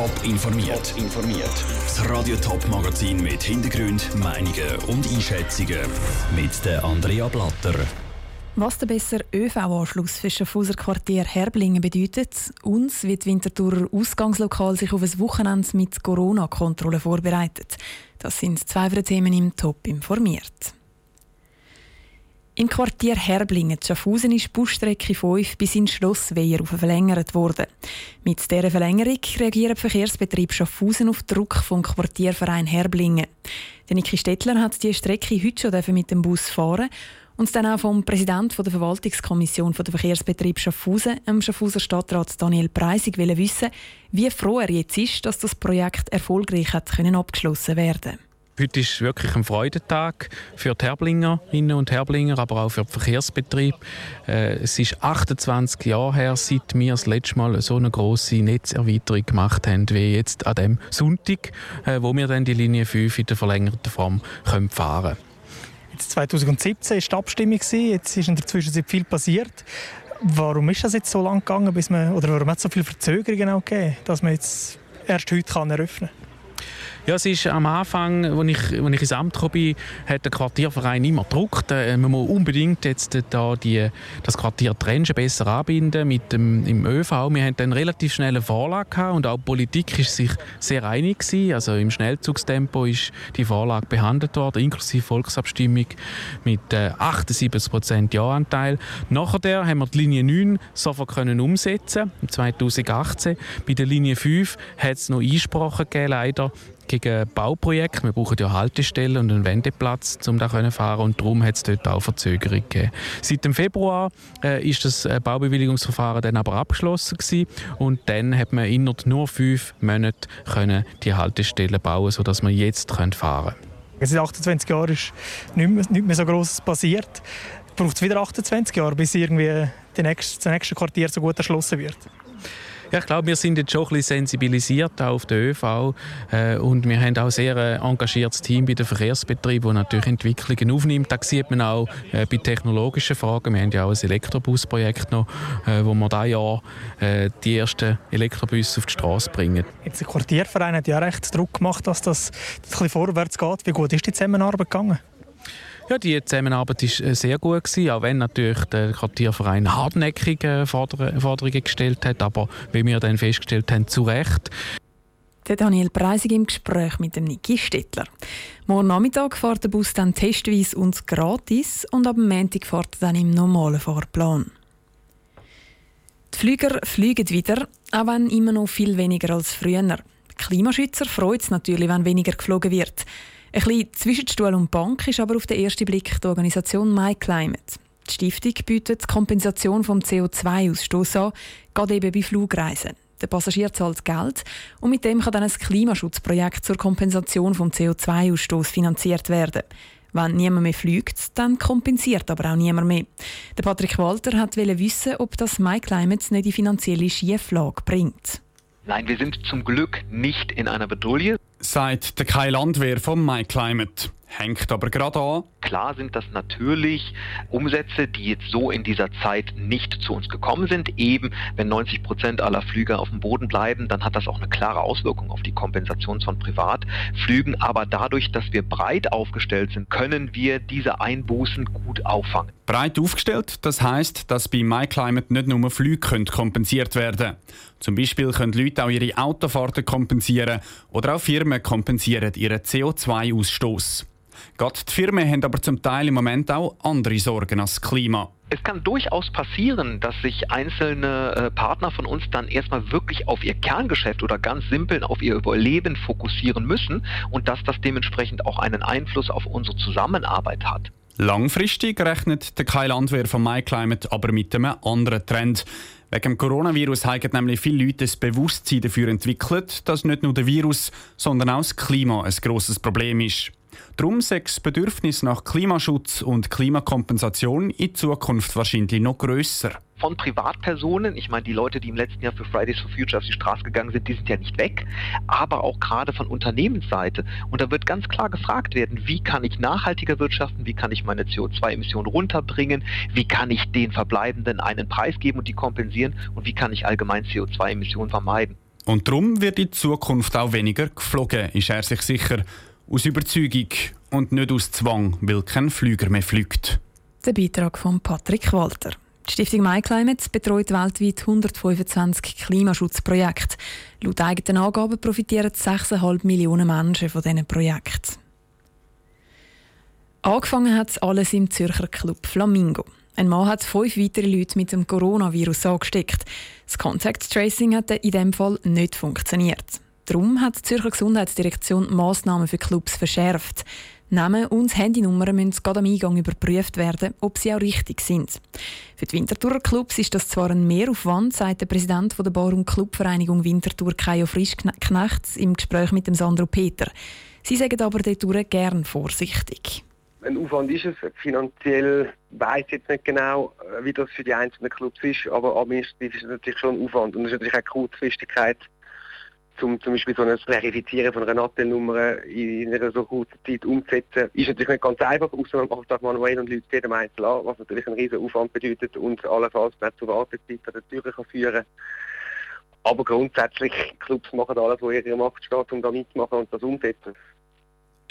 Top informiert. informiert. Das Radio Top Magazin mit Hintergrund, Meinungen und Einschätzungen mit der Andrea Blatter. Was der bessere ÖV-Anschluss für Schaffhauser Quartier Herblingen bedeutet und wie die Winterthurer Ausgangslokal sich auf ein Wochenende mit Corona-Kontrolle vorbereitet. Das sind zwei Themen im Top informiert. Im Quartier Herblingen, Schaffhausen, ist die Busstrecke 5 bis ins Schloss Weiher verlängert worden. Mit dieser Verlängerung reagiert der Verkehrsbetrieb Schaffhausen auf Druck vom Quartierverein Herblingen. Der Niki Stettler hat die Strecke heute schon mit dem Bus fahren und dann auch vom Präsidenten der Verwaltungskommission der Verkehrsbetrieb Schaffhausen, dem Schaffhauser Stadtrat Daniel Preisig, wissen, wie froh er jetzt ist, dass das Projekt erfolgreich hat abgeschlossen werden konnte. Heute ist wirklich ein Freudentag für die Herblingerinnen und Herblinger, aber auch für den Verkehrsbetrieb. Äh, es ist 28 Jahre her, seit wir das letzte Mal so eine große Netzerweiterung gemacht haben, wie jetzt an dem Sonntag, äh, wo wir dann die Linie 5 in der verlängerten Form fahren können. 2017 war die Abstimmung, jetzt ist in der Zwischenzeit viel passiert. Warum ist das jetzt so lang gegangen, bis man, oder warum hat es so viele Verzögerungen gegeben, dass man jetzt erst heute kann eröffnen kann? Ja, es ist am Anfang, als ich, als ich ins Amt kam, hat der Quartierverein immer gedruckt, äh, man muss unbedingt jetzt da die, das Quartier Trenchen besser anbinden mit dem im ÖV. Wir hatten dann relativ schnell eine Vorlage gehabt und auch die Politik ist sich sehr einig gewesen. Also im Schnellzugstempo ist die Vorlage behandelt worden, inklusive Volksabstimmung mit äh, 78 Prozent Ja-Anteil. Nachher haben wir die Linie 9 sofort können umsetzen, 2018. Bei der Linie 5 hat es noch Einsprachen gegeben, leider gegen Bauprojekte. Wir brauchen ja Haltestellen und einen Wendeplatz, um da zu fahren und darum hat es dort auch Verzögerungen gegeben. Seit dem Februar äh, ist das äh, Baubewilligungsverfahren dann aber abgeschlossen gewesen und dann hat man innerhalb nur fünf Monaten können die Haltestellen bauen, sodass wir jetzt fahren können. Seit 28 Jahren ist nicht mehr, so Grosses passiert. Braucht es wieder 28 Jahre, bis irgendwie nächste, das nächste Quartier so gut erschlossen wird? Ja, ich glaube, wir sind jetzt schon ein bisschen sensibilisiert auf den ÖV äh, und wir haben auch sehr ein engagiertes Team bei den Verkehrsbetrieben, das natürlich Entwicklungen aufnimmt. Da sieht man auch äh, bei technologischen Fragen. Wir haben ja auch ein Elektrobusprojekt noch, äh, wo wir dieses Jahr äh, die ersten Elektrobusse auf die Straße bringen. Jetzt der Quartierverein hat ja recht Druck gemacht, dass das ein bisschen vorwärts geht. Wie gut ist die Zusammenarbeit gegangen? Ja, die Zusammenarbeit war äh, sehr gut, gewesen, auch wenn natürlich der Quartierverein hartnäckige Forderungen gestellt hat, aber wie wir dann festgestellt haben, zu Recht. Der Daniel Preisig im Gespräch mit dem Niki Stettler. Morgen Nachmittag fährt der Bus dann testweise und gratis und ab Montag fährt er dann im normalen Fahrplan. Die Flüger fliegen wieder, auch wenn immer noch viel weniger als früher. Die Klimaschützer freut es natürlich, wenn weniger geflogen wird. Ein bisschen zwischen Stuhl und Bank ist aber auf den ersten Blick die Organisation MyClimate. Die Stiftung bietet die Kompensation vom CO2-Ausstoß an, gerade eben bei Flugreisen. Der Passagier zahlt Geld und mit dem kann dann ein Klimaschutzprojekt zur Kompensation vom CO2-Ausstoß finanziert werden. Wenn niemand mehr fliegt, dann kompensiert aber auch niemand mehr. Der Patrick Walter hat wissen, ob das MyClimate nicht die finanzielle Schieflage bringt. Nein, wir sind zum Glück nicht in einer Bedrohung. Sagt der Kai Landwehr vom MyClimate. Hängt aber gerade an. Klar sind das natürlich Umsätze, die jetzt so in dieser Zeit nicht zu uns gekommen sind. Eben, wenn 90 Prozent aller Flüge auf dem Boden bleiben, dann hat das auch eine klare Auswirkung auf die Kompensation von Privatflügen. Aber dadurch, dass wir breit aufgestellt sind, können wir diese Einbußen gut auffangen. Breit aufgestellt, das heißt, dass bei MyClimate nicht nur Flüge kompensiert werden können. Zum Beispiel können Leute auch ihre Autofahrten kompensieren oder auch Firmen kompensieren ihren CO2-Ausstoß. Gerade die Firmen haben aber zum Teil im Moment auch andere Sorgen als das Klima. Es kann durchaus passieren, dass sich einzelne äh, Partner von uns dann erstmal wirklich auf ihr Kerngeschäft oder ganz simpel auf ihr Überleben fokussieren müssen und dass das dementsprechend auch einen Einfluss auf unsere Zusammenarbeit hat. Langfristig rechnet der Kai Landwehr von MyClimate aber mit einem anderen Trend. Wegen dem Coronavirus haben nämlich viele Leute das Bewusstsein dafür entwickelt, dass nicht nur der Virus, sondern auch das Klima ein grosses Problem ist. Darum ist das Bedürfnis nach Klimaschutz und Klimakompensation in Zukunft wahrscheinlich noch grösser. Von Privatpersonen, ich meine, die Leute, die im letzten Jahr für Fridays for Future auf die Straße gegangen sind, die sind ja nicht weg, aber auch gerade von Unternehmensseite. Und da wird ganz klar gefragt werden, wie kann ich nachhaltiger wirtschaften, wie kann ich meine CO2-Emissionen runterbringen, wie kann ich den Verbleibenden einen Preis geben und die kompensieren und wie kann ich allgemein CO2-Emissionen vermeiden. Und darum wird in Zukunft auch weniger geflogen, ist er sich sicher. Aus Überzeugung und nicht aus Zwang, weil kein Flüger mehr fliegt. Der Beitrag von Patrick Walter. Die Stiftung MyClimate betreut weltweit 125 Klimaschutzprojekte. Laut eigenen Angaben profitieren 6,5 Millionen Menschen von diesen Projekten. Angefangen hat alles im Zürcher Club Flamingo. Ein Mann hat fünf weitere Leute mit dem Coronavirus angesteckt. Das Contact Tracing hat in diesem Fall nicht funktioniert. Darum hat die Zürcher Gesundheitsdirektion Massnahmen für Clubs verschärft. Namen und Handynummern müssen gerade am Eingang überprüft werden, ob sie auch richtig sind. Für die Winterthurer Clubs ist das zwar ein Mehraufwand, sagt der Präsident der Bar- und Clubvereinigung Winterthur Kajo Frischknecht im Gespräch mit dem Sandro Peter. Sie sagen aber dort gern vorsichtig. Ein Aufwand ist es. Finanziell weiß jetzt nicht genau, wie das für die einzelnen Clubs ist, aber administrativ ist es natürlich schon ein Aufwand und es ist natürlich auch Kurzfristigkeit zum zum Beispiel so ein Verifizieren von einer Nattelnummer in einer so kurzen Zeit umzusetzen, ist natürlich nicht ganz einfach, außer man macht das manuell und Leute jedem einzeln an, was natürlich einen riesen Aufwand bedeutet und allenfalls nicht zu Wartezeit an der Tür kann führen Aber grundsätzlich, Clubs machen alles, was in ihrer Macht steht, um da mitzumachen und das umzusetzen.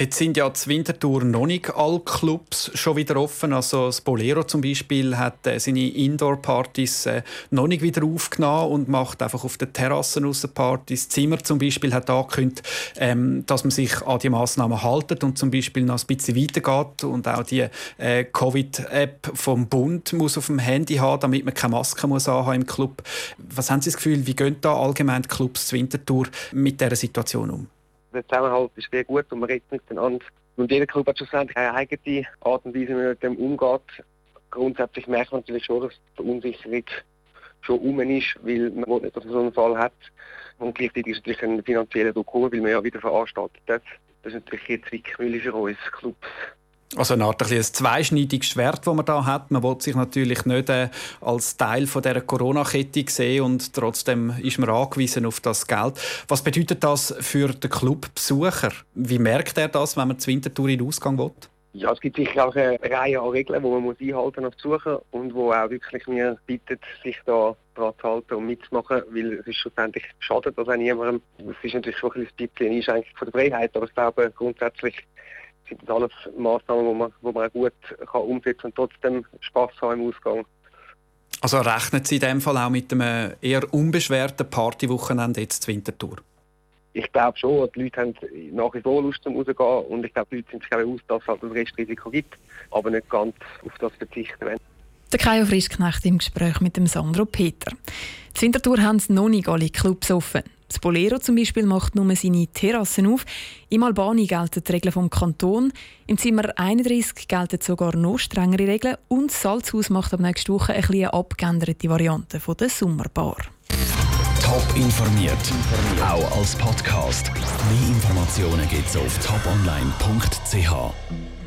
Jetzt sind ja die Winterthur noch nicht alle Clubs schon wieder offen. Also das Bolero zum Beispiel hat äh, seine Indoor-Partys äh, noch nicht wieder aufgenommen und macht einfach auf den Terrassen raus Partys. Zimmer zum Beispiel hat angekündigt, ähm, dass man sich an die Massnahmen haltet und zum Beispiel noch ein bisschen weitergeht und auch die äh, Covid-App vom Bund muss auf dem Handy haben, damit man keine Maske muss haben im Club. Was haben Sie das Gefühl, wie gehen da allgemein die Clubs zur Winterthur mit dieser Situation um? Der Zusammenhalt ist sehr gut und man redet miteinander. Und jeder Club hat schlussendlich eine eigene Art und Weise, wie man mit dem umgeht. Grundsätzlich merkt man natürlich schon, dass die Verunsicherung schon um ist, weil man nicht, dass man so einen Fall hat. Und gleichzeitig ist natürlich ein finanzieller Druck, weil man ja wieder veranstaltet. Das ist natürlich jetzt Zwickmühle für uns Clubs. Also eine Art ein zweischneidiges Schwert, das man da hat. Man will sich natürlich nicht äh, als Teil von der Corona-Kette sehen und trotzdem ist man angewiesen auf das Geld. Was bedeutet das für den Clubbesucher? Wie merkt er das, wenn man zur Wintertour in den Ausgang will? Ja, es gibt sicher auch eine Reihe an Regeln, die man muss einhalten als Besucher und wo auch wirklich mir bittet, sich da dran zu halten und mitzumachen, weil es ist schlussendlich schadet das auch niemandem. Es ist natürlich schon ein bisschen eine Einschränkung von der Freiheit, aber ich glaube grundsätzlich sind das alles Massnahmen, die man, die man gut kann umsetzen und trotzdem Spass haben im Ausgang. Also rechnen Sie in dem Fall auch mit einem eher unbeschwerten Partywochenende jetzt zur Wintertour? Ich glaube schon, die Leute haben nach wie vor Lust zum rausgehen und ich glaube, die Leute sind sich auch bewusst, dass es halt ein Restrisiko gibt, aber nicht ganz auf das verzichten wollen. Der Kajo Frischknecht im Gespräch mit dem Sandro Peter. Die Wintertour haben noch nicht alle Clubs offen. Das Bolero zum Beispiel macht nur seine Terrassen auf. Im Albani gelten die Regeln vom Kanton. Im Zimmer 31 gelten sogar noch strengere Regeln. Und das Salzhaus macht ab nächster Woche eine etwas abgeänderte Variante von der Sommerbar. Top informiert, auch als Podcast. Mehr Informationen gibt es auf toponline.ch.